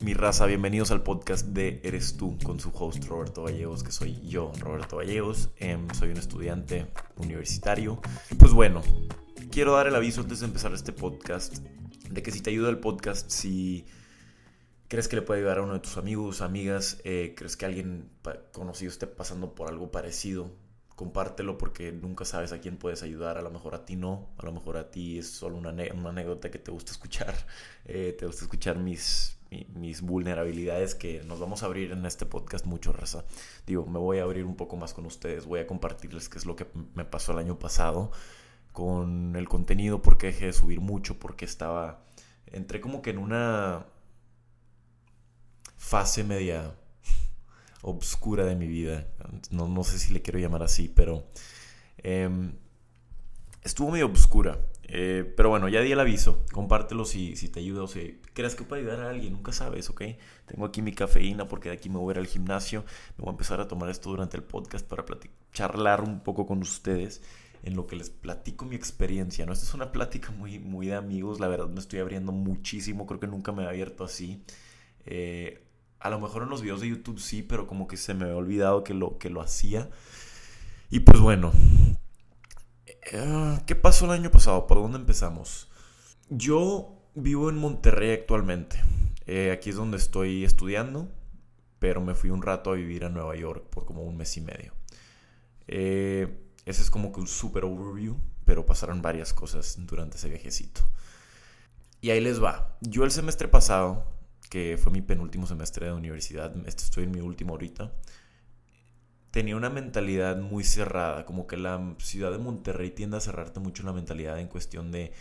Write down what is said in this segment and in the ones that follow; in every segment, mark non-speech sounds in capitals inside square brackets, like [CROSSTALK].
Mi raza, bienvenidos al podcast de Eres tú con su host Roberto Gallegos, que soy yo, Roberto Gallegos. Em, soy un estudiante universitario. Pues bueno, quiero dar el aviso antes de empezar este podcast de que si te ayuda el podcast, si crees que le puede ayudar a uno de tus amigos, amigas, eh, crees que alguien conocido esté pasando por algo parecido, compártelo porque nunca sabes a quién puedes ayudar. A lo mejor a ti no, a lo mejor a ti es solo una, anécdota que te gusta escuchar. Eh, te gusta escuchar mis mis vulnerabilidades que nos vamos a abrir en este podcast mucho, raza. Digo, me voy a abrir un poco más con ustedes, voy a compartirles qué es lo que me pasó el año pasado con el contenido, porque dejé de subir mucho, porque estaba, entré como que en una fase media obscura de mi vida, no, no sé si le quiero llamar así, pero em, estuvo medio obscura. Eh, pero bueno, ya di el aviso. Compártelo si, si te ayuda o si crees que puede ayudar a alguien. Nunca sabes, ¿ok? Tengo aquí mi cafeína porque de aquí me voy a ir al gimnasio. Me voy a empezar a tomar esto durante el podcast para charlar un poco con ustedes en lo que les platico mi experiencia. ¿no? Esta es una plática muy, muy de amigos. La verdad me estoy abriendo muchísimo. Creo que nunca me he abierto así. Eh, a lo mejor en los videos de YouTube sí, pero como que se me había olvidado que lo, que lo hacía. Y pues bueno, ¿Qué pasó el año pasado? ¿Por dónde empezamos? Yo vivo en Monterrey actualmente. Eh, aquí es donde estoy estudiando, pero me fui un rato a vivir a Nueva York por como un mes y medio. Eh, ese es como que un super overview, pero pasaron varias cosas durante ese viajecito. Y ahí les va. Yo el semestre pasado, que fue mi penúltimo semestre de universidad, estoy en mi último ahorita, tenía una mentalidad muy cerrada, como que la ciudad de Monterrey tiende a cerrarte mucho la mentalidad en cuestión de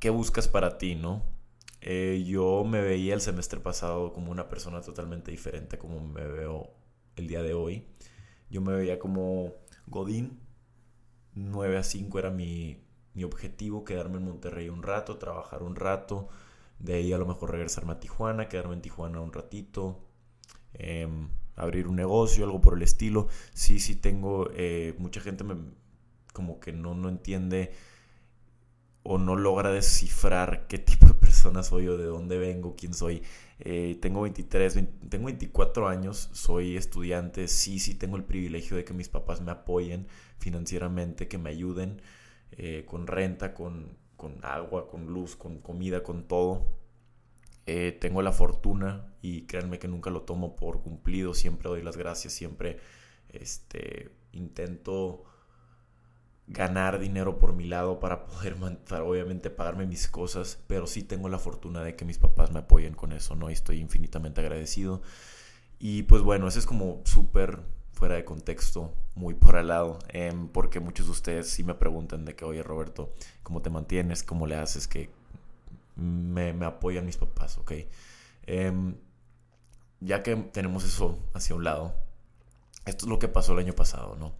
qué buscas para ti, ¿no? Eh, yo me veía el semestre pasado como una persona totalmente diferente como me veo el día de hoy. Yo me veía como Godín, 9 a 5 era mi, mi objetivo, quedarme en Monterrey un rato, trabajar un rato, de ahí a lo mejor regresarme a Tijuana, quedarme en Tijuana un ratito. Eh, abrir un negocio, algo por el estilo. Sí, sí tengo, eh, mucha gente me, como que no, no entiende o no logra descifrar qué [LAUGHS] tipo de persona soy o de dónde vengo, quién soy. Eh, tengo 23, tengo 24 años, soy estudiante, sí, sí tengo el privilegio de que mis papás me apoyen financieramente, que me ayuden eh, con renta, con, con agua, con luz, con comida, con todo. Eh, tengo la fortuna y créanme que nunca lo tomo por cumplido, siempre doy las gracias, siempre este, intento ganar dinero por mi lado para poder, obviamente pagarme mis cosas, pero sí tengo la fortuna de que mis papás me apoyen con eso, ¿no? Y estoy infinitamente agradecido. Y pues bueno, ese es como súper fuera de contexto, muy por al lado, em, porque muchos de ustedes sí me preguntan de que, oye Roberto, ¿cómo te mantienes? ¿Cómo le haces? que me, apoyan mis papás, ¿ok? Em, ya que tenemos eso hacia un lado, esto es lo que pasó el año pasado, ¿no?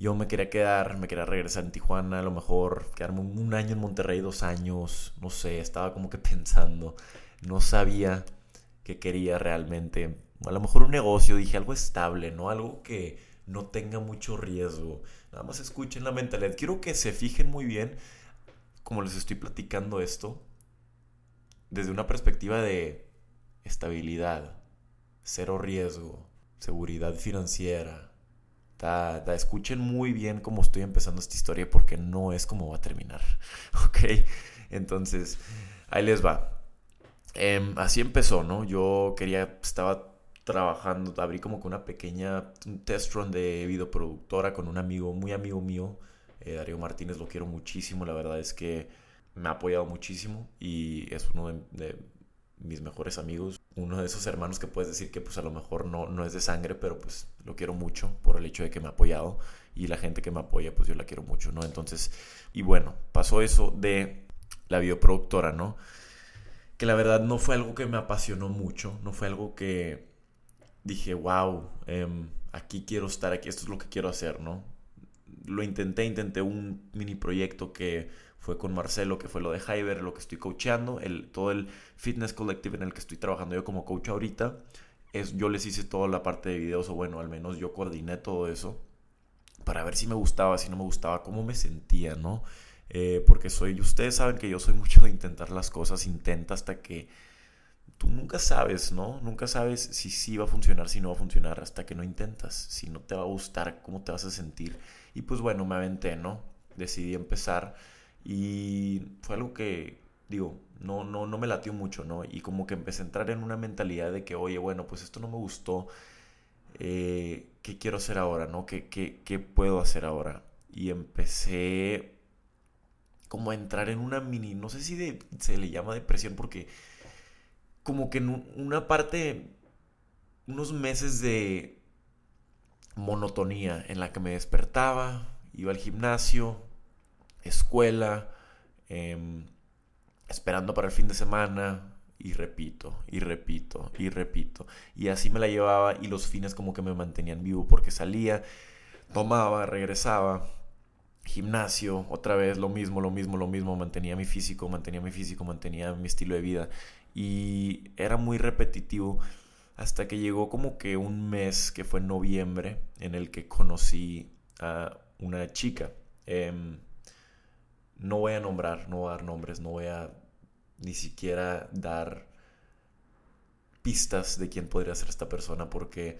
Yo me quería quedar, me quería regresar en Tijuana, a lo mejor quedarme un año en Monterrey, dos años, no sé, estaba como que [LAUGHS] pensando, no sabía qué quería realmente. A lo mejor un negocio, dije algo estable, ¿no? Algo que no tenga mucho riesgo. Nada más escuchen la mentalidad. Quiero que se fijen muy bien, como les estoy platicando esto, desde una perspectiva de estabilidad, cero riesgo, seguridad financiera. escuchen muy bien cómo estoy empezando esta historia porque no es como va a terminar. [LAUGHS] ¿Ok? Entonces, ahí les va. Em, así empezó, ¿no? Yo quería, estaba trabajando, abrí como con una pequeña test run de videoproductora con un amigo, muy amigo mío, eh, Darío Martínez, lo quiero muchísimo, la verdad es que me ha apoyado muchísimo y es uno de, mis mejores amigos. Uno de esos hermanos que puedes decir que pues a lo mejor no, no es de sangre, pero pues lo quiero mucho por el hecho de que me ha apoyado y la gente que me apoya pues yo la quiero mucho, ¿no? Entonces, y bueno, pasó eso de la bioproductora, ¿no? Que la verdad no fue algo que me apasionó mucho, no fue algo que dije, wow, em, aquí quiero estar, aquí esto es lo que quiero hacer, ¿no? Lo intenté, intenté un mini proyecto que fue con Marcelo, que fue lo de Hyber, lo que estoy coachando, el, todo el fitness collective en el que estoy trabajando yo como coach ahorita. Es, yo les hice toda la parte de videos, o bueno, al menos yo coordiné todo eso, para ver si me gustaba, si no me gustaba, cómo me sentía, ¿no? Eh, porque soy, ustedes saben que yo soy mucho de intentar las cosas, intenta hasta que tú nunca sabes, ¿no? Nunca sabes si sí va a funcionar, si no va a funcionar hasta que no intentas, si no te va a gustar, cómo te vas a sentir. Y pues bueno, me aventé, ¿no? Decidí empezar y fue algo que, digo, no, no, no me latió mucho, ¿no? Y como que empecé a entrar en una mentalidad de que, oye, bueno, pues esto no me gustó, eh, ¿qué quiero hacer ahora, ¿no? ¿Qué, qué, qué puedo hacer ahora? Y empecé como a entrar en una mini, no sé si se le llama depresión porque como que en una parte, unos meses de monotonía en la que me despertaba, iba al gimnasio, escuela, em, esperando para el fin de semana, y repito, y repito, y repito. Y así me la llevaba y los fines como que me mantenían vivo porque salía, tomaba, regresaba, gimnasio, otra vez lo mismo, lo mismo, lo mismo, mantenía mi físico, mantenía mi físico, mantenía mi estilo de vida y era muy repetitivo hasta que llegó como que un mes que fue en noviembre en el que conocí a una chica. Em, no voy a nombrar, no voy a dar nombres, no voy a ni siquiera dar pistas de quién podría ser esta persona porque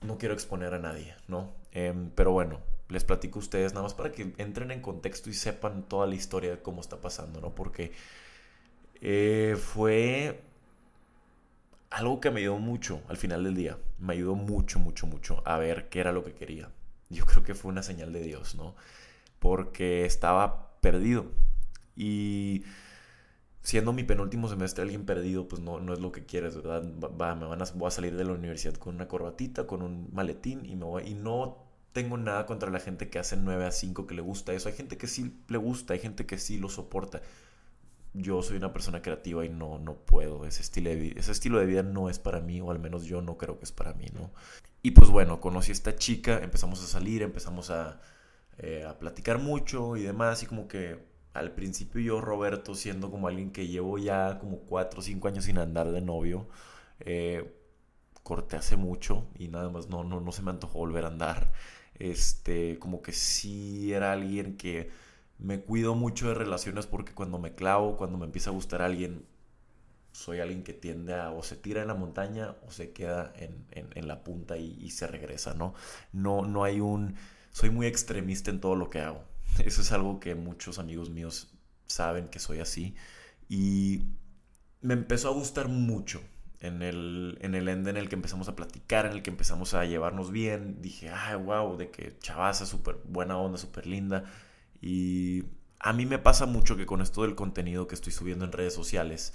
no quiero exponer a nadie, ¿no? Em, pero bueno, les platico a ustedes nada más para que entren en contexto y sepan toda la historia de cómo está pasando, ¿no? Porque eh, fue algo que me ayudó mucho al final del día. Me ayudó mucho, mucho, mucho a ver qué era lo que quería. Yo creo que fue una señal de Dios, ¿no? Porque estaba perdido. Y siendo mi penúltimo semestre alguien perdido, pues no, no es lo que quieres, ¿verdad? Va, me van a, voy a salir de la universidad con una corbatita, con un maletín y, me y no tengo nada contra la gente que hace 9 a 5 que le gusta eso. Hay gente que sí le gusta, hay gente que sí lo soporta yo soy una persona creativa y no, no puedo. Ese estilo, de vida, ese estilo de vida no es para mí, o al menos yo no creo que es para mí, ¿no? Y pues bueno, conocí a esta chica, empezamos a salir, empezamos a, eh, a platicar mucho y demás, y como que al principio yo, Roberto, siendo como alguien que llevo ya como 4 o 5 años sin andar de novio, eh, corté hace mucho y nada más no, no, no se me antojó volver a andar. Este, como que sí era alguien que me cuido mucho de relaciones porque cuando me clavo, cuando me empieza a gustar alguien, soy alguien que tiende a o se tira en la montaña o se queda en, la punta y, se regresa, ¿no? ¿no? No hay un... Soy muy extremista en todo lo que hago. Eso es algo que muchos amigos míos saben que soy así. Y me empezó a gustar mucho en el, en el end en el que empezamos a platicar, en el que empezamos a llevarnos bien. Dije, ay, wow, de que chavaza, súper buena onda, súper linda y a mí me pasa mucho que con esto del contenido que estoy subiendo en redes sociales,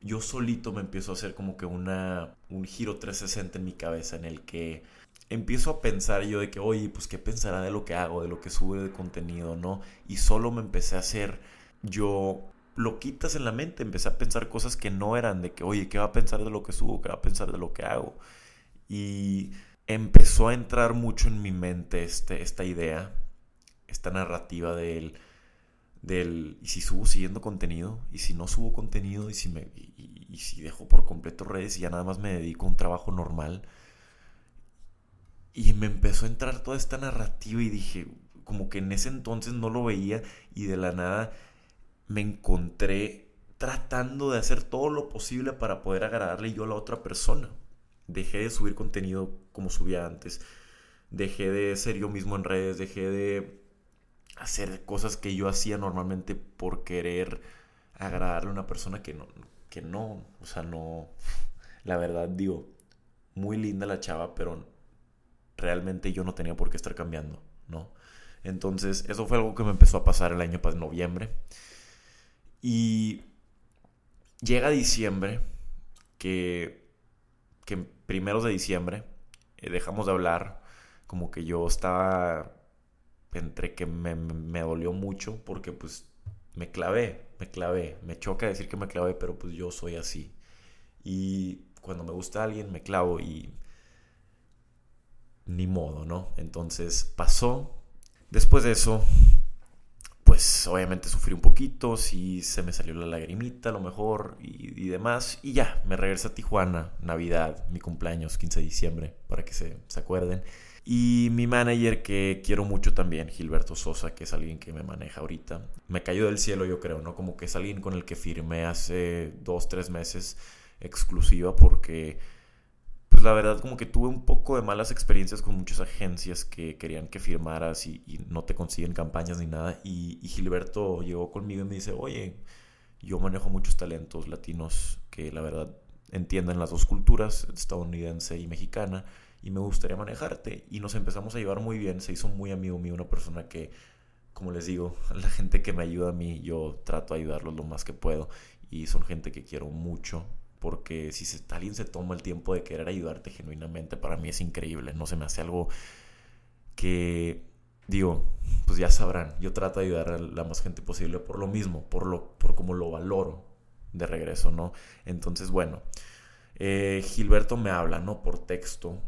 yo solito me empiezo a hacer como que una, un giro 360 en mi cabeza en el que empiezo a pensar yo de que, oye, pues qué pensará de lo que hago, de lo que sube de contenido, ¿no? Y solo me empecé a hacer yo lo quitas en la mente, empecé a pensar cosas que no eran de que, oye, ¿qué va a pensar de lo que subo? ¿Qué va a pensar de lo que hago? Y empezó a entrar mucho en mi mente este, esta idea esta narrativa del, del y si subo siguiendo contenido, y si no subo contenido, y si, me, y, si dejo por completo redes y ya nada más me dedico a un trabajo normal. Y me empezó a entrar toda esta narrativa y dije, como que en ese entonces no lo veía y de la nada me encontré tratando de hacer todo lo posible para poder agradarle yo a la otra persona. Dejé de subir contenido como subía antes. Dejé de ser yo mismo en redes. Dejé de hacer cosas que yo hacía normalmente por querer agradarle a una persona que no, que no, o sea, no, la verdad digo, muy linda la chava, pero realmente yo no tenía por qué estar cambiando, ¿no? Entonces, eso fue algo que me empezó a pasar el año pasado, noviembre. Y llega diciembre, que, que primeros de diciembre eh, dejamos de hablar, como que yo estaba entre que me, me, dolió mucho porque pues me clavé, me clavé, me choca decir que me clavé, pero pues yo soy así. Y cuando me gusta alguien me clavo y ni modo, ¿no? Entonces pasó. Después de eso, pues obviamente sufrí un poquito, sí se me salió la lagrimita a lo mejor y, demás. Y ya, me regresé a Tijuana, Navidad, mi cumpleaños, 15 de diciembre, para que se, se acuerden. Y mi manager, que quiero mucho también, Gilberto Sosa, que es alguien que me maneja ahorita, me cayó del cielo, yo creo, ¿no? Como que es alguien con el que firmé hace dos, tres meses exclusiva, porque, pues la verdad, como que tuve un poco de malas experiencias con muchas agencias que querían que firmaras y, no te consiguen campañas ni nada. Y, y Gilberto llegó conmigo y me dice, oye, yo manejo muchos talentos latinos que la verdad entienden las dos culturas, estadounidense y mexicana y me gustaría manejarte. Y nos empezamos a llevar muy bien, se hizo muy amigo mío, una persona que, como les digo, [LAUGHS] la gente que me ayuda a mí, yo trato de ayudarlos lo más que puedo y son gente que quiero mucho. Porque si alguien se toma el tiempo de querer ayudarte genuinamente, para mí es increíble. No se me hace algo que, digo, pues ya sabrán, yo trato de ayudar a la más gente posible por lo mismo, por, lo, por cómo lo valoro de regreso, ¿no? Entonces, bueno, eh, Gilberto me habla, ¿no? Por texto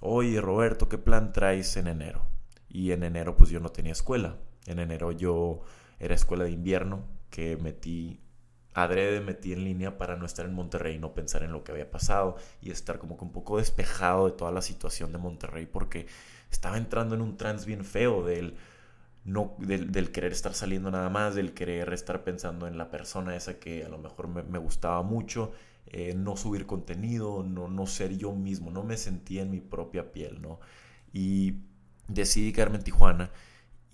oye Roberto, ¿qué plan traes en enero? Y en enero pues yo no tenía escuela. En enero yo era escuela de invierno que metí, adrede metí en línea para no estar en Monterrey, no pensar en lo que había pasado y estar como que un poco despejado de toda la situación de Monterrey porque estaba entrando en un trance bien feo del... No, del, querer estar saliendo nada más, del querer estar pensando en la persona esa que a lo mejor me, me gustaba mucho eh, no subir contenido, no, no ser yo mismo, no me sentía en mi propia piel, ¿no? Y decidí quedarme en Tijuana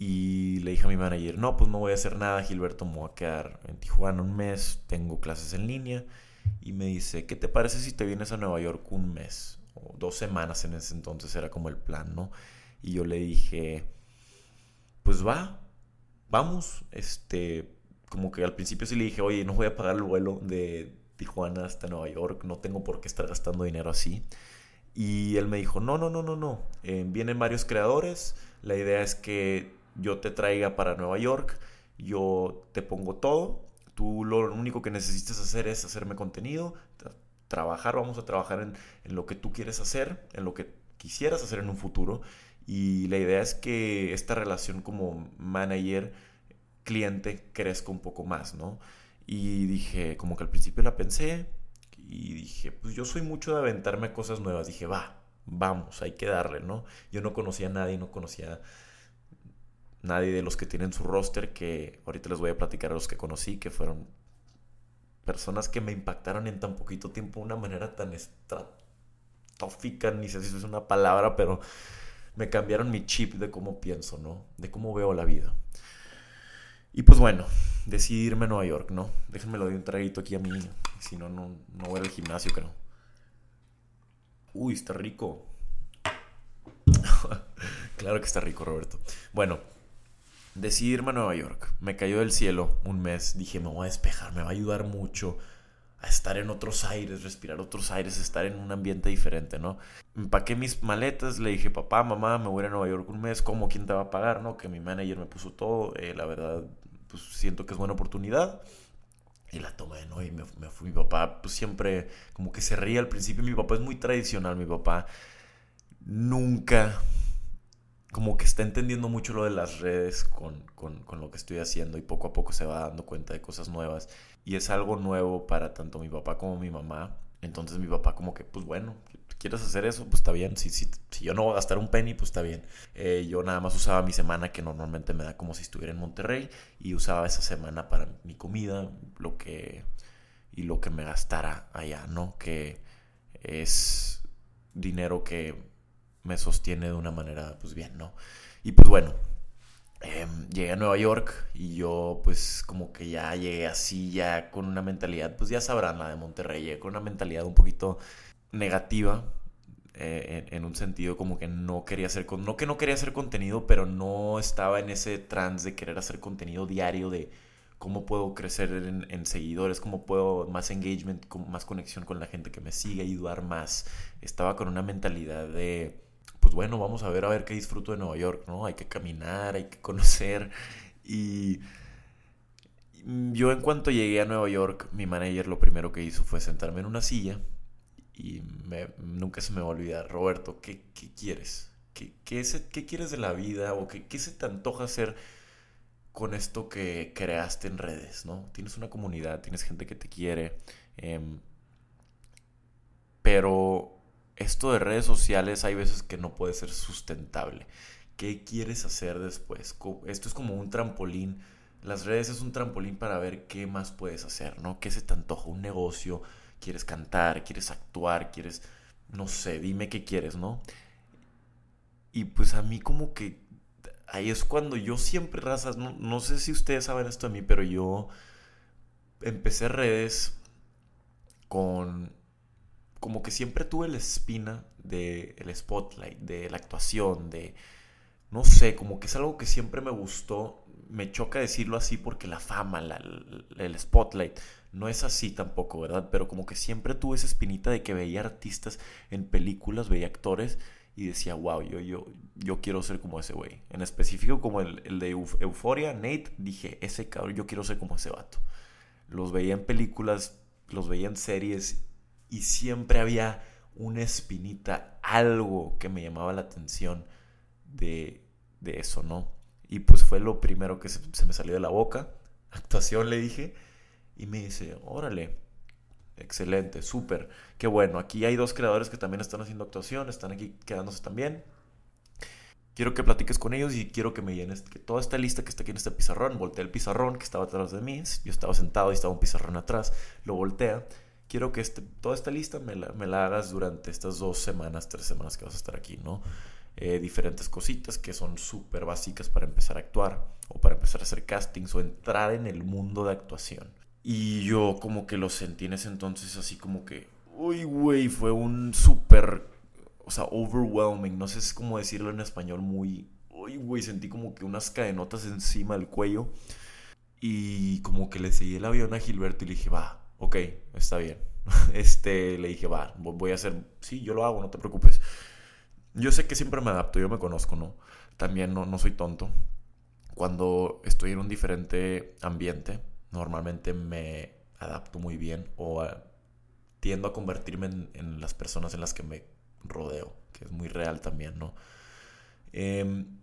y le dije a mi manager, no, pues no voy a hacer nada, Gilberto, me voy a quedar en Tijuana un mes, tengo clases en línea. Y me dice, ¿qué te parece si te vienes a Nueva York un mes? O dos semanas en ese entonces era como el plan, ¿no? Y yo le dije, pues va, vamos. Este, como que al principio sí le dije, oye, no voy a pagar el vuelo de, Tijuana hasta Nueva York, no tengo por qué estar gastando dinero así. Y él me dijo, no, no, no, no, no, eh, vienen varios creadores, la idea es que yo te traiga para Nueva York, yo te pongo todo, tú lo único que necesitas hacer es hacerme contenido, trabajar, vamos a trabajar en, lo que tú quieres hacer, en lo que quisieras hacer en un futuro. Y la idea es que esta relación como manager-cliente crezca un poco más, ¿no? Y dije, como que al principio la pensé y dije, pues yo soy mucho de aventarme cosas nuevas. Dije, va, vamos, hay que darle, ¿no? Yo no conocía a nadie, no conocía a nadie de los que tienen su roster, que ahorita les voy a platicar a los que conocí, que fueron personas que me impactaron en tan poquito tiempo de una manera tan estratófica, ni sé si es una palabra, pero me cambiaron mi chip de cómo pienso, ¿no? De cómo veo la vida. Y pues bueno, decidí irme a Nueva York, ¿no? Déjenme lo de un traguito aquí a mí, si no, no, no voy al gimnasio, creo. Uy, está rico. [LAUGHS] claro que está rico, Roberto. Bueno, decidí irme a Nueva York. Me cayó del cielo un mes. Dije, me voy a despejar, me va a ayudar mucho a estar en otros aires, respirar otros aires, estar en un ambiente diferente, ¿no? Empaqué mis maletas, le dije, papá, mamá, me voy a, Nueva York un mes, ¿cómo? ¿Quién te va a pagar? ¿No? Que mi manager me puso todo, eh, la verdad, pues siento que es buena oportunidad. Y la tomé, ¿no? Y me, me fui. Mi papá, pues siempre como que se ríe al principio. Mi papá es muy tradicional. Mi papá nunca, como que está entendiendo mucho lo de las redes con, con, con, lo que estoy haciendo y poco a poco se va dando cuenta de cosas nuevas. Y es algo nuevo para tanto mi papá como mi mamá. Entonces mi papá como que, pues bueno, ¿quieres hacer eso? Pues está bien. Si, si, si yo no voy a gastar un penny, pues está bien. Eh, yo nada más usaba mi semana que normalmente me da como si estuviera en Monterrey y usaba esa semana para mi comida, lo que y lo que me gastara allá, ¿no? Que es dinero que me sostiene de una manera, pues bien, ¿no? Y pues bueno, em, llegué a Nueva York y yo pues como que ya llegué así, ya con una mentalidad, pues ya sabrán la de Monterrey, llegué con una mentalidad un poquito negativa. Eh, en, un sentido como que no quería hacer, no que no quería hacer contenido, pero no estaba en ese trance de querer hacer contenido diario de cómo puedo crecer en, seguidores, cómo puedo más engagement, más conexión con la gente que me sigue, ayudar más. Estaba con una mentalidad de, pues bueno, vamos a ver a ver qué disfruto de Nueva York, ¿no? Hay que caminar, hay que conocer y yo en cuanto llegué a Nueva York, mi manager lo primero que hizo fue sentarme en una silla y nunca se me va a olvidar, Roberto, ¿qué, quieres? ¿Qué, qué, ¿Qué, quieres de la vida? ¿O qué, qué se te antoja hacer con esto que creaste en redes? ¿no? Tienes una comunidad, tienes gente que te quiere, em, pero esto de redes sociales hay veces que no puede ser sustentable. ¿Qué quieres hacer después? Esto es como un trampolín. Las redes es un trampolín para ver qué más puedes hacer, ¿no? ¿Qué se te antoja? Un negocio, quieres cantar, quieres actuar, quieres, no sé, dime qué quieres, ¿no? Y pues a mí como que ahí es cuando yo siempre, razas, no, no sé si ustedes saben esto de mí, pero yo empecé redes con como que siempre tuve la espina del el spotlight, de la actuación, de no sé, como que es algo que siempre me gustó. Me choca decirlo así porque la fama, el spotlight, no es así tampoco, ¿verdad? Pero como que siempre tuve esa espinita de que veía artistas en películas, veía actores y decía, wow, yo, yo, yo quiero ser como ese güey. En específico como el, el de Euforia, Nate, dije, ese cabrón, yo quiero ser como ese vato. Los veía en películas, los veía en series y siempre había una espinita, algo que me llamaba la atención de, de eso, ¿no? Y pues fue lo primero que se, me salió de la boca. [LAUGHS] Actuación le dije. Y me dice, órale, excelente, súper, qué bueno. Aquí hay dos creadores que también están haciendo actuación, están aquí quedándose también. Quiero que platiques con ellos y quiero que me llenes que toda esta lista que está aquí en este pizarrón. Voltea el pizarrón que estaba atrás de mí. Yo estaba sentado y estaba un pizarrón atrás. Lo voltea. Quiero que este, toda esta lista me la, me la hagas durante estas dos semanas, tres semanas que vas a estar aquí, ¿no? Eh, diferentes cositas que son súper básicas para empezar a actuar o para empezar a hacer castings o entrar en el mundo de actuación. Y yo como que lo sentí en ese entonces así como que, uy, güey, fue un súper, o sea, overwhelming, no sé cómo decirlo en español, muy, uy, güey, sentí como que unas cadenotas encima del cuello. Y como que le seguí el avión a Gilberto y le dije, va, ok, está bien. [LAUGHS] Este, le dije, va, voy a hacer, sí, yo lo hago, no te preocupes. Yo sé que siempre me adapto, yo me conozco, ¿no? También no, no soy tonto. Cuando estoy en un diferente ambiente, normalmente me adapto muy bien o tiendo a convertirme en, las personas en las que me rodeo, que es muy real también, ¿no? Em,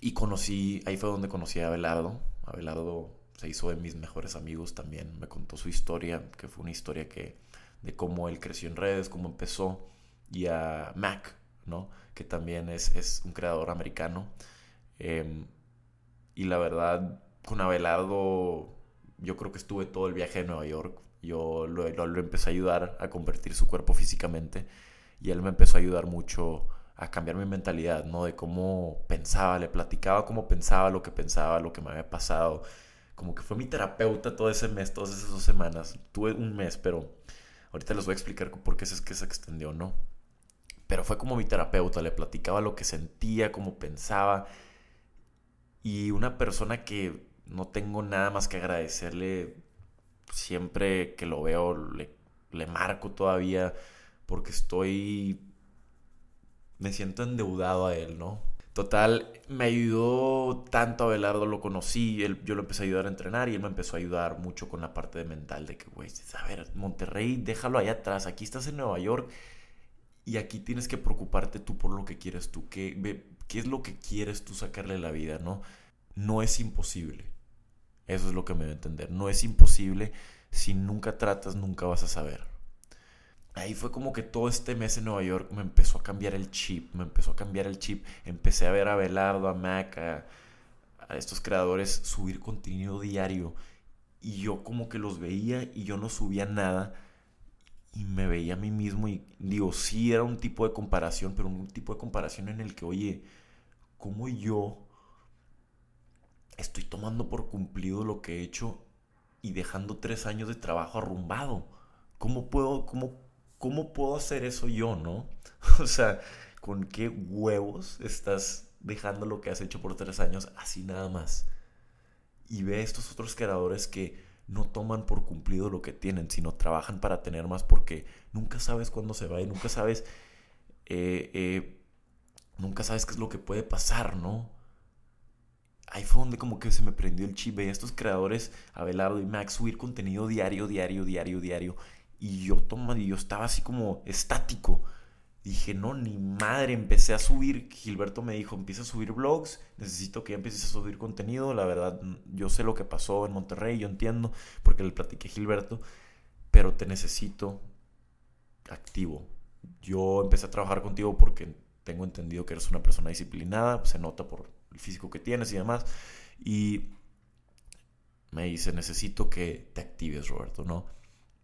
y conocí, ahí fue donde conocí a Abelardo. Abelardo se hizo de mis mejores amigos también, me contó su historia, que fue una historia que, de cómo él creció en redes, cómo empezó, y a Mac, ¿no? Que también es, es un creador americano. Em, y la verdad, con Abelardo yo creo que estuve todo el viaje de Nueva York. Yo lo, lo, empecé a ayudar a convertir su cuerpo físicamente y él me empezó a ayudar mucho a cambiar mi mentalidad, ¿no? De cómo pensaba, le platicaba cómo pensaba, lo que pensaba, lo que me había pasado. Como que fue mi terapeuta todo ese mes, todas esas dos semanas. Tuve un mes, pero ahorita les voy a explicar por qué es que se extendió, ¿no? Pero fue como mi terapeuta, le platicaba lo que sentía, cómo pensaba. Y una persona que no tengo nada más que agradecerle. Siempre que lo veo, le, le marco todavía porque estoy... Me siento endeudado a él, ¿no? Total, me ayudó tanto a Belardo, lo conocí, él, yo lo empecé a ayudar a entrenar y él me empezó a ayudar mucho con la parte de mental de que, güey, a ver, Monterrey, déjalo allá atrás, aquí estás en Nueva York y aquí tienes que preocuparte tú por lo que quieres tú, qué, qué es lo que quieres tú sacarle a la vida, ¿no? No es imposible. Eso es lo que me debe entender. No es imposible. Si nunca tratas, nunca vas a saber. Ahí fue como que todo este mes en Nueva York me empezó a cambiar el chip. Me empezó a cambiar el chip. Empecé a ver a Belardo, a Mac, a, estos creadores subir contenido diario. Y yo como que los veía y yo no subía nada. Y me veía a mí mismo y digo, sí era un tipo de comparación, pero un tipo de comparación en el que, oye, ¿cómo yo estoy tomando por cumplido lo que he hecho y dejando tres años de trabajo arrumbado. ¿Cómo puedo, cómo, cómo puedo hacer eso yo, no? [LAUGHS] o sea, ¿con qué huevos estás dejando lo que has hecho por tres años así nada más? Y ve a estos otros creadores que no toman por cumplido lo que tienen, sino trabajan para tener más porque nunca sabes cuándo se va y nunca sabes, eh, eh, nunca sabes qué es lo que puede pasar, ¿no? ahí fue donde como que se me prendió el chip. Veía estos creadores, Abelardo y Max, subir contenido diario, diario, diario, diario. Y yo, toma, yo estaba así como estático. Dije, no, ni madre, empecé a subir. Gilberto me dijo, empieza a subir vlogs, necesito que ya empieces a subir contenido. La verdad, yo sé lo que pasó en Monterrey, yo entiendo, porque le platiqué a Gilberto, pero te necesito activo. yo empecé a trabajar contigo porque tengo entendido que eres una persona disciplinada, se nota por el físico que tienes y demás. Y me dice, necesito que te actives, Roberto, ¿no?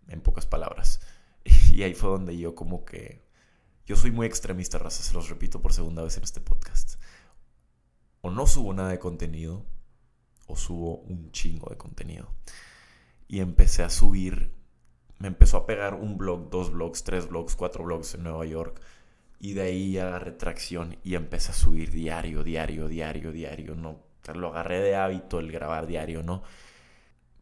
En pocas palabras. [LAUGHS] Y ahí fue donde yo como que... Yo soy muy extremista, raza, se los repito por segunda vez en este podcast. O no subo nada de contenido, o subo un chingo de contenido. Y empecé a subir, me empezó a pegar un blog, dos blogs, tres blogs, cuatro blogs en Nueva York. Y de ahí agarré tracción y empecé a subir diario, diario, diario, diario. No, lo agarré de hábito el grabar diario, ¿no?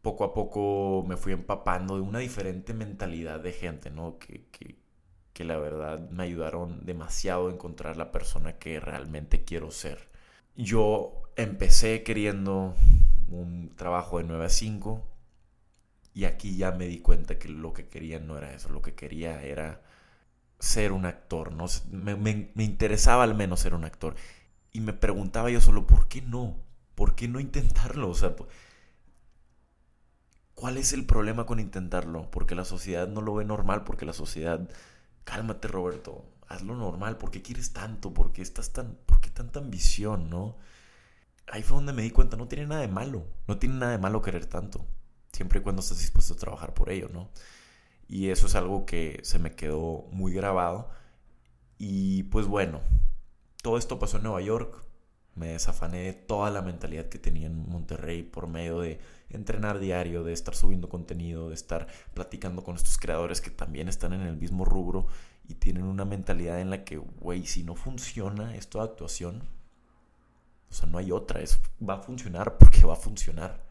Poco a poco me fui empapando de una diferente mentalidad de gente, ¿no? Que, que, que la verdad me ayudaron demasiado a encontrar la persona que realmente quiero ser. Yo empecé queriendo un trabajo de 9 a 5 y aquí ya me di cuenta que lo que quería no era eso, lo que quería era ser un actor, ¿no? Me, me, me interesaba al menos ser un actor. Y me preguntaba yo solo, ¿por qué no? ¿Por qué no intentarlo? O sea, ¿Cuál es el problema con intentarlo? Porque la sociedad no lo ve normal, porque la sociedad, cálmate Roberto, hazlo normal, ¿por qué quieres tanto? ¿Por qué estás tan, por qué tanta ambición, no? Ahí fue donde me di cuenta, no tiene nada de malo, no tiene nada de malo querer tanto, siempre y cuando estés dispuesto a trabajar por ello, ¿no? Y eso es algo que se me quedó muy grabado. Y pues bueno, todo esto pasó en Nueva York, me desafané de toda la mentalidad que tenía en Monterrey por medio de entrenar diario, de estar subiendo contenido, de estar platicando con estos creadores que también están en el mismo rubro y tienen una mentalidad en la que, güey, si no funciona esto actuación, o sea, no hay otra, es, va a funcionar porque va a funcionar.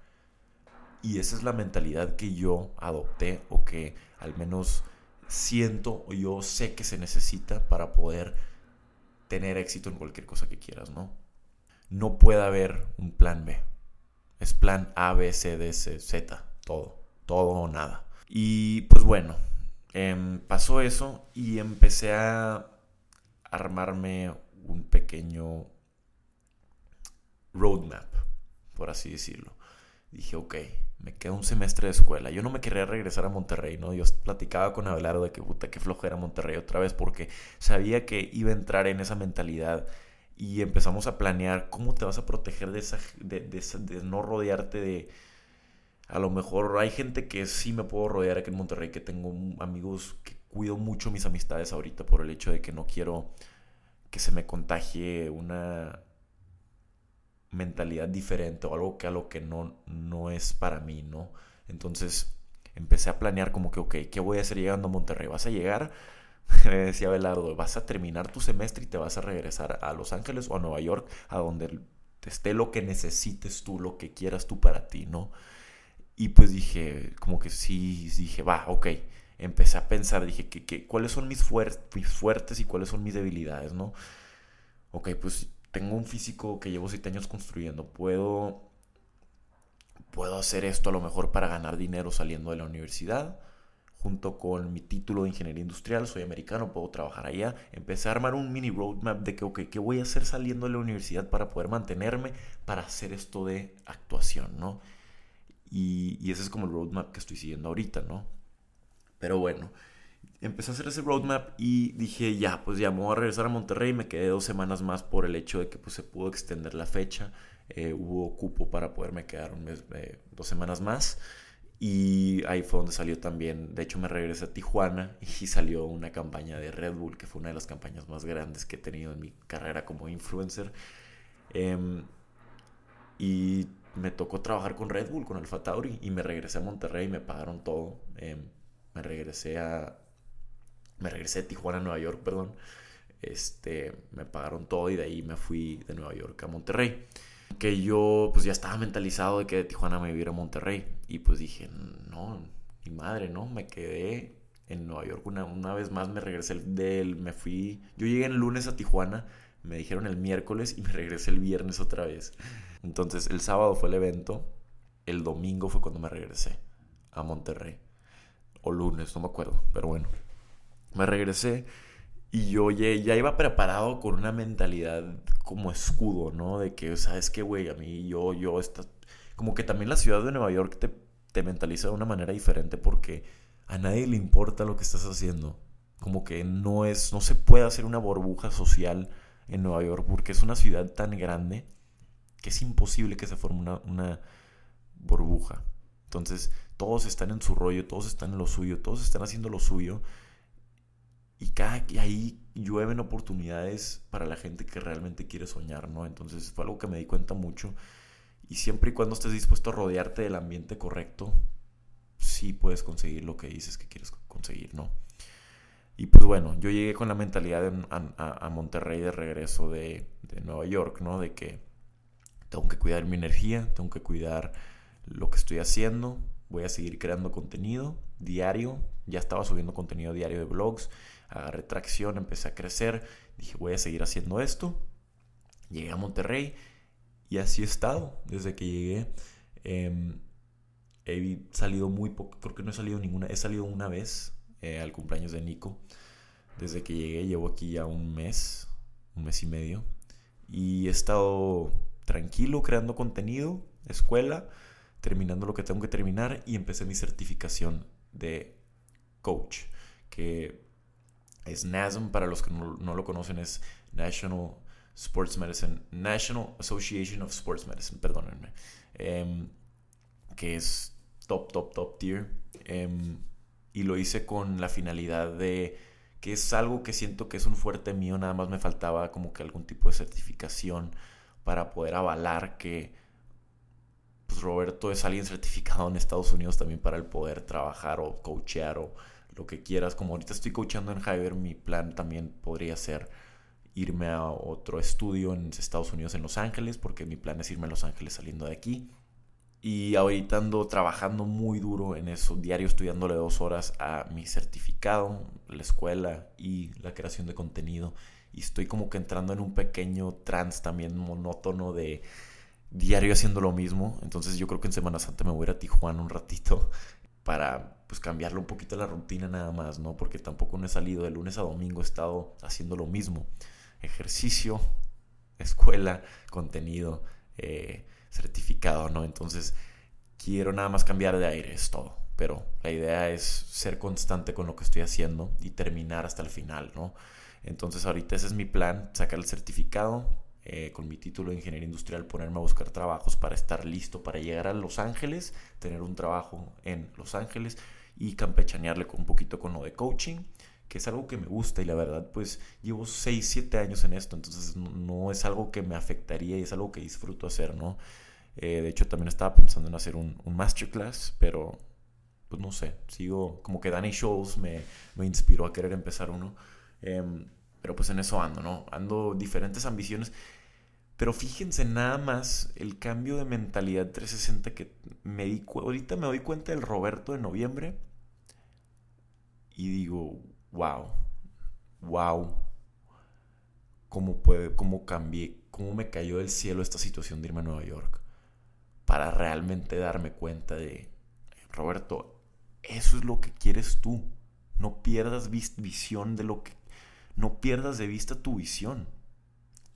Y esa es la mentalidad que yo adopté o que al menos siento o yo sé que se necesita para poder tener éxito en cualquier cosa que quieras, ¿no? No puede haber un plan B. Es plan A, B, C, D, C, Z. Todo. Todo o nada. Y pues bueno, em, pasó eso y empecé a armarme un pequeño roadmap, por así decirlo. Dije, ok, me queda un semestre de escuela. Yo no me quería regresar a Monterrey, ¿no? Yo platicaba con Abelardo de que puta, que flojera Monterrey otra vez porque sabía que iba a entrar en esa mentalidad y empezamos a planear cómo te vas a proteger de, esa, de, de, no rodearte de... A lo mejor hay gente que sí me puedo rodear aquí en Monterrey, que tengo amigos que cuido mucho mis amistades ahorita por el hecho de que no quiero que se me contagie una mentalidad diferente o algo que a lo que no, no es para mí, ¿no? Entonces empecé a planear como que, ok, ¿qué voy a hacer llegando a Monterrey? ¿Vas a llegar? [LAUGHS] me decía Belardo, vas a terminar tu semestre y te vas a regresar a Los Ángeles o a Nueva York, a donde esté lo que necesites tú, lo que quieras tú para ti, ¿no? Y pues dije, como que sí, dije, va, ok. Empecé a pensar, dije, ¿qué, cuáles son mis, mis fuertes y cuáles son mis debilidades, no? Ok, pues tengo un físico que llevo siete años construyendo, puedo, puedo hacer esto a lo mejor para ganar dinero saliendo de la universidad junto con mi título de ingeniería industrial, soy americano, puedo trabajar allá. Empecé a armar un mini roadmap de que, ok, ¿qué voy a hacer saliendo de la universidad para poder mantenerme, para hacer esto de actuación, ¿no? Y, ese es como el roadmap que estoy siguiendo ahorita, ¿no? Pero bueno, empecé a hacer ese roadmap y dije, ya, pues ya me voy a regresar a Monterrey. Me quedé dos semanas más por el hecho de que pues, se pudo extender la fecha. Eh, hubo cupo para poderme quedar un mes, eh, dos semanas más. Y ahí fue donde salió también, de hecho me regresé a Tijuana [LAUGHS] y salió una campaña de Red Bull, que fue una de las campañas más grandes que he tenido en mi carrera como influencer. Em, y me tocó trabajar con Red Bull, con Alfa Tauri, y me regresé a Monterrey y me pagaron todo. Em, me regresé a... Me regresé de Tijuana a Nueva York, perdón. Este, me pagaron todo y de ahí me fui de Nueva York a Monterrey que yo pues ya estaba mentalizado de que de Tijuana me iba a Monterrey. Y pues dije, no, mi madre, ¿no? Me quedé en Nueva York una, una vez más, me regresé del, me fui, yo llegué el lunes a Tijuana, me dijeron el miércoles y me regresé el viernes otra vez. Entonces el sábado fue el evento, el domingo fue cuando me regresé a Monterrey. O lunes, no me acuerdo, pero bueno. Me regresé y yo ya, iba preparado con una mentalidad como escudo, ¿no? De que, ¿sabes qué, güey? A mí, yo, yo, esta... Como que también la ciudad de Nueva York te, te mentaliza de una manera diferente porque a nadie le importa lo que estás haciendo. como que no es, no se puede hacer una burbuja social en Nueva York porque es una ciudad tan grande que es imposible que se forme una burbuja. Entonces, todos están en su rollo, todos están en lo suyo, todos están haciendo lo suyo. Y, cada, y ahí llueven oportunidades para la gente que realmente quiere soñar, ¿no? Entonces fue algo que me di cuenta mucho. Y siempre y cuando estés dispuesto a rodearte del ambiente correcto, sí puedes conseguir lo que dices que quieres conseguir, ¿no? Y pues bueno, yo llegué con la mentalidad a, Monterrey de regreso de, de Nueva York, ¿no? De que tengo que cuidar mi energía, tengo que cuidar lo que estoy haciendo, voy a seguir creando contenido diario, ya estaba subiendo contenido diario de blogs, agarré tracción, empecé a crecer, dije voy a seguir haciendo esto, llegué a Monterrey y así he estado desde que llegué. Em, he salido muy poco, creo que no he salido ninguna, he salido una vez eh, al cumpleaños de Nico. Desde que llegué llevo aquí ya un mes, un mes y medio. Y he estado tranquilo creando contenido, escuela, terminando lo que tengo que terminar y empecé mi certificación de coach, que es NASM, para los que no, lo conocen, es National Sports Medicine, National Association of Sports Medicine, perdónenme, em, que es top, top, top tier. Em, y lo hice con la finalidad de que es algo que siento que es un fuerte mío, nada más me faltaba como que algún tipo de certificación para poder avalar que pues, Roberto es alguien certificado en Estados Unidos también para el poder trabajar o coachear o lo que quieras. Como ahorita estoy coachando en Hyber, mi plan también podría ser irme a otro estudio en Estados Unidos, en Los Ángeles, porque mi plan es irme a Los Ángeles saliendo de aquí. Y ahorita ando trabajando muy duro en eso, diario estudiándole dos horas a mi certificado, la escuela y la creación de contenido. Y estoy como que entrando en un pequeño trance también monótono de diario haciendo lo mismo. Entonces yo creo que en Semana Santa me voy a ir a Tijuana un ratito [LAUGHS] para pues cambiarle un poquito la rutina nada más, ¿no? Porque tampoco no he salido de lunes a domingo, he estado haciendo lo mismo. Ejercicio, escuela, contenido, eh, certificado, ¿no? Entonces quiero nada más cambiar de aire, es todo. Pero la idea es ser constante con lo que estoy haciendo y terminar hasta el final, ¿no? Entonces ahorita ese es mi plan, sacar el certificado, eh, con mi título de ingeniería industrial, ponerme a buscar trabajos para estar listo para llegar a Los Ángeles, tener un trabajo en Los Ángeles y campechanearle con un poquito con lo de coaching, que es algo que me gusta y la verdad pues llevo 6, 7 años en esto, entonces no, es algo que me afectaría y es algo que disfruto hacer, ¿no? Eh, de hecho también estaba pensando en hacer un, masterclass, pero pues no sé, sigo como que Danny Scholes me, me inspiró a querer empezar uno. Em, pero pues en eso ando, ¿no? Ando diferentes ambiciones. Pero fíjense nada más el cambio de mentalidad 360 que me di ahorita me doy cuenta del Roberto de noviembre y digo, wow, wow, cómo puede, cómo cambié, cómo me cayó del cielo esta situación de irme a Nueva York para realmente darme cuenta de, Roberto, eso es lo que quieres tú. No pierdas visión de lo que no pierdas de vista tu visión.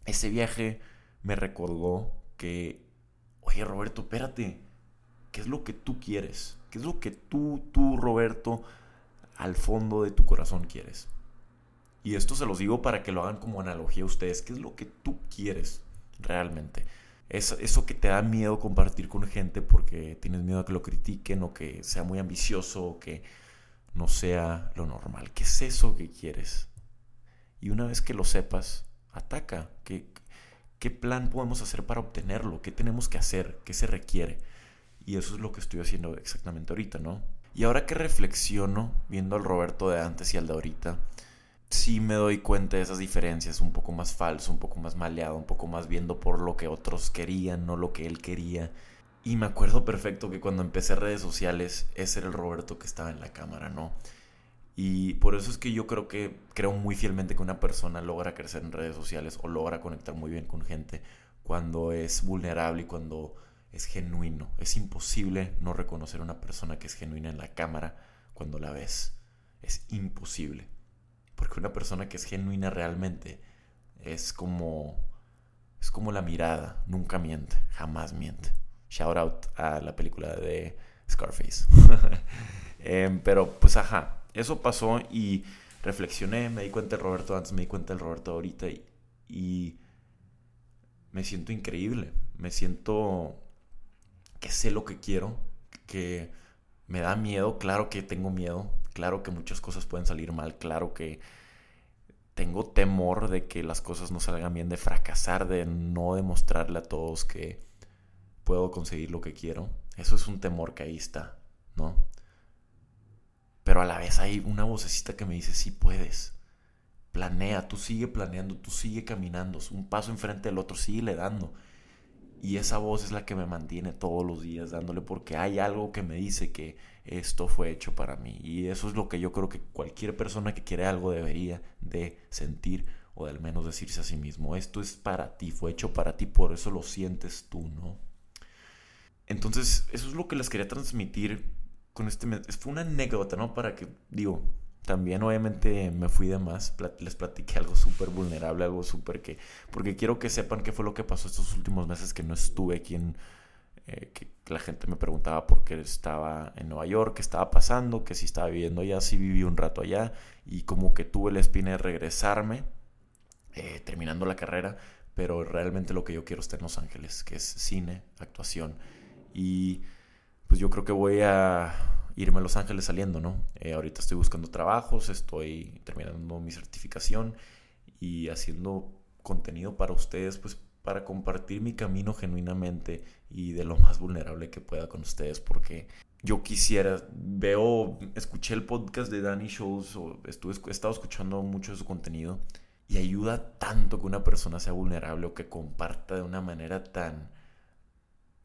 Ese viaje me recordó que, oye Roberto, espérate, ¿qué es lo que tú quieres? ¿Qué es lo que tú, tú Roberto, al fondo de tu corazón quieres? Y esto se los digo para que lo hagan como analogía a ustedes. ¿Qué es lo que tú quieres realmente? Es eso que te da miedo compartir con gente porque tienes miedo a que lo critiquen o que sea muy ambicioso o que no sea lo normal. ¿Qué es eso que quieres? Y una vez que lo sepas, ataca. ¿Qué, ¿Qué plan podemos hacer para obtenerlo? ¿Qué tenemos que hacer? ¿Qué se requiere? Y eso es lo que estoy haciendo exactamente ahorita, ¿no? Y ahora que reflexiono, viendo al Roberto de antes y al de ahorita, sí me doy cuenta de esas diferencias, un poco más falso, un poco más maleado, un poco más viendo por lo que otros querían, no lo que él quería. Y me acuerdo perfecto que cuando empecé redes sociales, ese era el Roberto que estaba en la cámara, ¿no? Y por eso es que yo creo que creo muy fielmente que una persona logra crecer en redes sociales o logra conectar muy bien con gente cuando es vulnerable y cuando es genuino. Es imposible no reconocer a una persona que es genuina en la cámara cuando la ves. Es imposible. Porque una persona que es genuina realmente es como es como la mirada, nunca miente, jamás miente. Shout out a la película de Scarface. [LAUGHS] Em, pero pues ajá, eso pasó y reflexioné, me di cuenta del Roberto antes, me di cuenta del Roberto ahorita y, y me siento increíble, me siento que sé lo que quiero, que me da miedo, claro que tengo miedo, claro que muchas cosas pueden salir mal, claro que tengo temor de que las cosas no salgan bien, de fracasar, de no demostrarle a todos que puedo conseguir lo que quiero. Eso es un temor que ahí está, ¿no? Pero a la vez hay una vocecita que me dice, sí puedes. Planea, tú sigue planeando, tú sigue caminando, un paso enfrente del otro, sigue le dando. Y esa voz es la que me mantiene todos los días dándole porque hay algo que me dice que esto fue hecho para mí. Y eso es lo que yo creo que cualquier persona que quiere algo debería de sentir o de al menos decirse a sí mismo. Esto es para ti, fue hecho para ti, por eso lo sientes tú, ¿no? Entonces, eso es lo que les quería transmitir con este... Fue una anécdota, ¿no? Para que, digo, también obviamente me fui de más, les platiqué algo súper vulnerable, algo súper que, porque quiero que sepan qué fue lo que pasó estos últimos meses que no estuve aquí en, eh, que la gente me preguntaba por qué estaba en Nueva York, qué estaba pasando, que si estaba viviendo allá, si viví un rato allá, y como que tuve la espina de regresarme, eh, terminando la carrera, pero realmente lo que yo quiero está en Los Ángeles, que es cine, actuación, y pues yo creo que voy a irme a Los Ángeles saliendo, ¿no? Eh, ahorita estoy buscando trabajos, estoy terminando mi certificación y haciendo contenido para ustedes, pues para compartir mi camino genuinamente y de lo más vulnerable que pueda con ustedes, porque yo quisiera, veo, escuché el podcast de Danny Shows, o estuve, he estado escuchando mucho de su contenido y ayuda tanto que una persona sea vulnerable o que comparta de una manera tan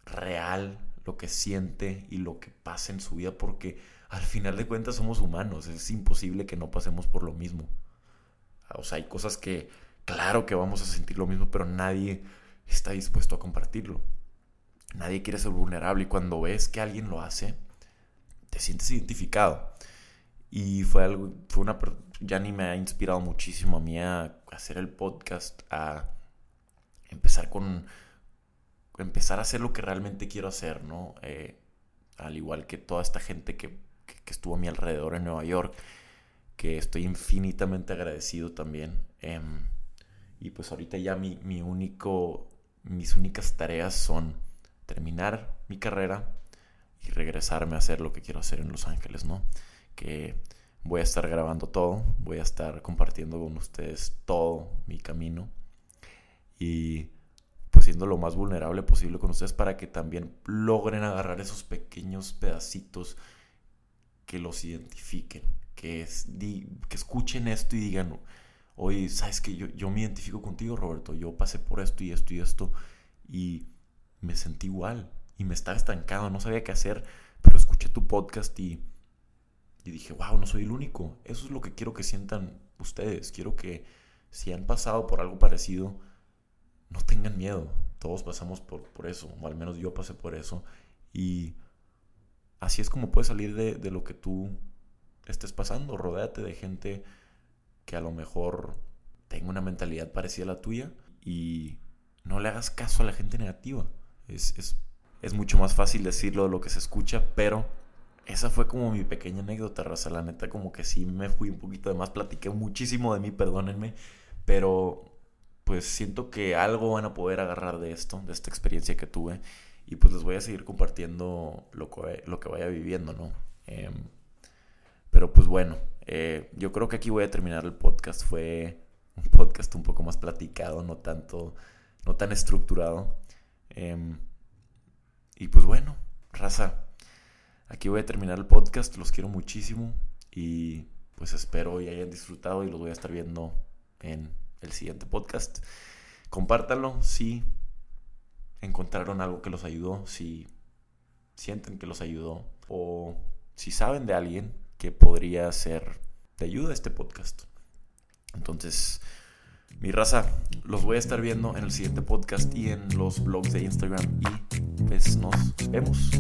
real lo que siente y lo que pasa en su vida, porque al final de cuentas somos humanos, es imposible que no pasemos por lo mismo. O sea, hay cosas que, claro que vamos a sentir lo mismo, pero nadie está dispuesto a compartirlo. Nadie quiere ser vulnerable y cuando ves que alguien lo hace, te sientes identificado. Y fue algo, fue una, ni me ha inspirado muchísimo a mí a hacer el podcast, a empezar con empezar a hacer lo que realmente quiero hacer, ¿no? Eh, al igual que toda esta gente que, estuvo a mi alrededor en Nueva York, que estoy infinitamente agradecido también. Em, y pues ahorita ya mi, mi, único, mis únicas tareas son terminar mi carrera y regresarme a hacer lo que quiero hacer en Los Ángeles, ¿no? Que voy a estar grabando todo, voy a estar compartiendo con ustedes todo mi camino. Y siendo lo más vulnerable posible con ustedes para que también logren agarrar esos pequeños pedacitos que los identifiquen, que, es, que escuchen esto y digan, oye, sabes que yo, yo me identifico contigo, Roberto, yo pasé por esto y esto y esto y me sentí igual y me estaba estancado, no sabía qué hacer, pero escuché tu podcast y, y dije, wow, no soy el único. Eso es lo que quiero que sientan ustedes. Quiero que si han pasado por algo parecido, no tengan miedo. Todos pasamos por, por eso, o al menos yo pasé por eso. Y así es como puedes salir de, de lo que tú estés pasando. Rodéate de gente que a lo mejor tenga una mentalidad parecida a la tuya y no le hagas caso a la gente negativa. Es, es, es, mucho más fácil decirlo de lo que se escucha, pero esa fue como mi pequeña anécdota, raza. La neta, como que sí me fui un poquito de más, platiqué muchísimo de mí, perdónenme, pero pues siento que algo van a poder agarrar de esto, de esta experiencia que tuve. Y pues les voy a seguir compartiendo lo que, lo que vaya viviendo, ¿no? Em, pero pues bueno, eh, yo creo que aquí voy a terminar el podcast. Fue un podcast un poco más platicado, no tanto, no tan estructurado. Em, y pues bueno, raza, aquí voy a terminar el podcast. Los quiero muchísimo y pues espero y hayan disfrutado y los voy a estar viendo en el siguiente podcast. Compártanlo si encontraron algo que los ayudó, si sienten que los ayudó o si saben de alguien que podría ser de ayuda a este podcast. Entonces, mi raza, los voy a estar viendo en el siguiente podcast y en los blogs de Instagram y pues nos vemos.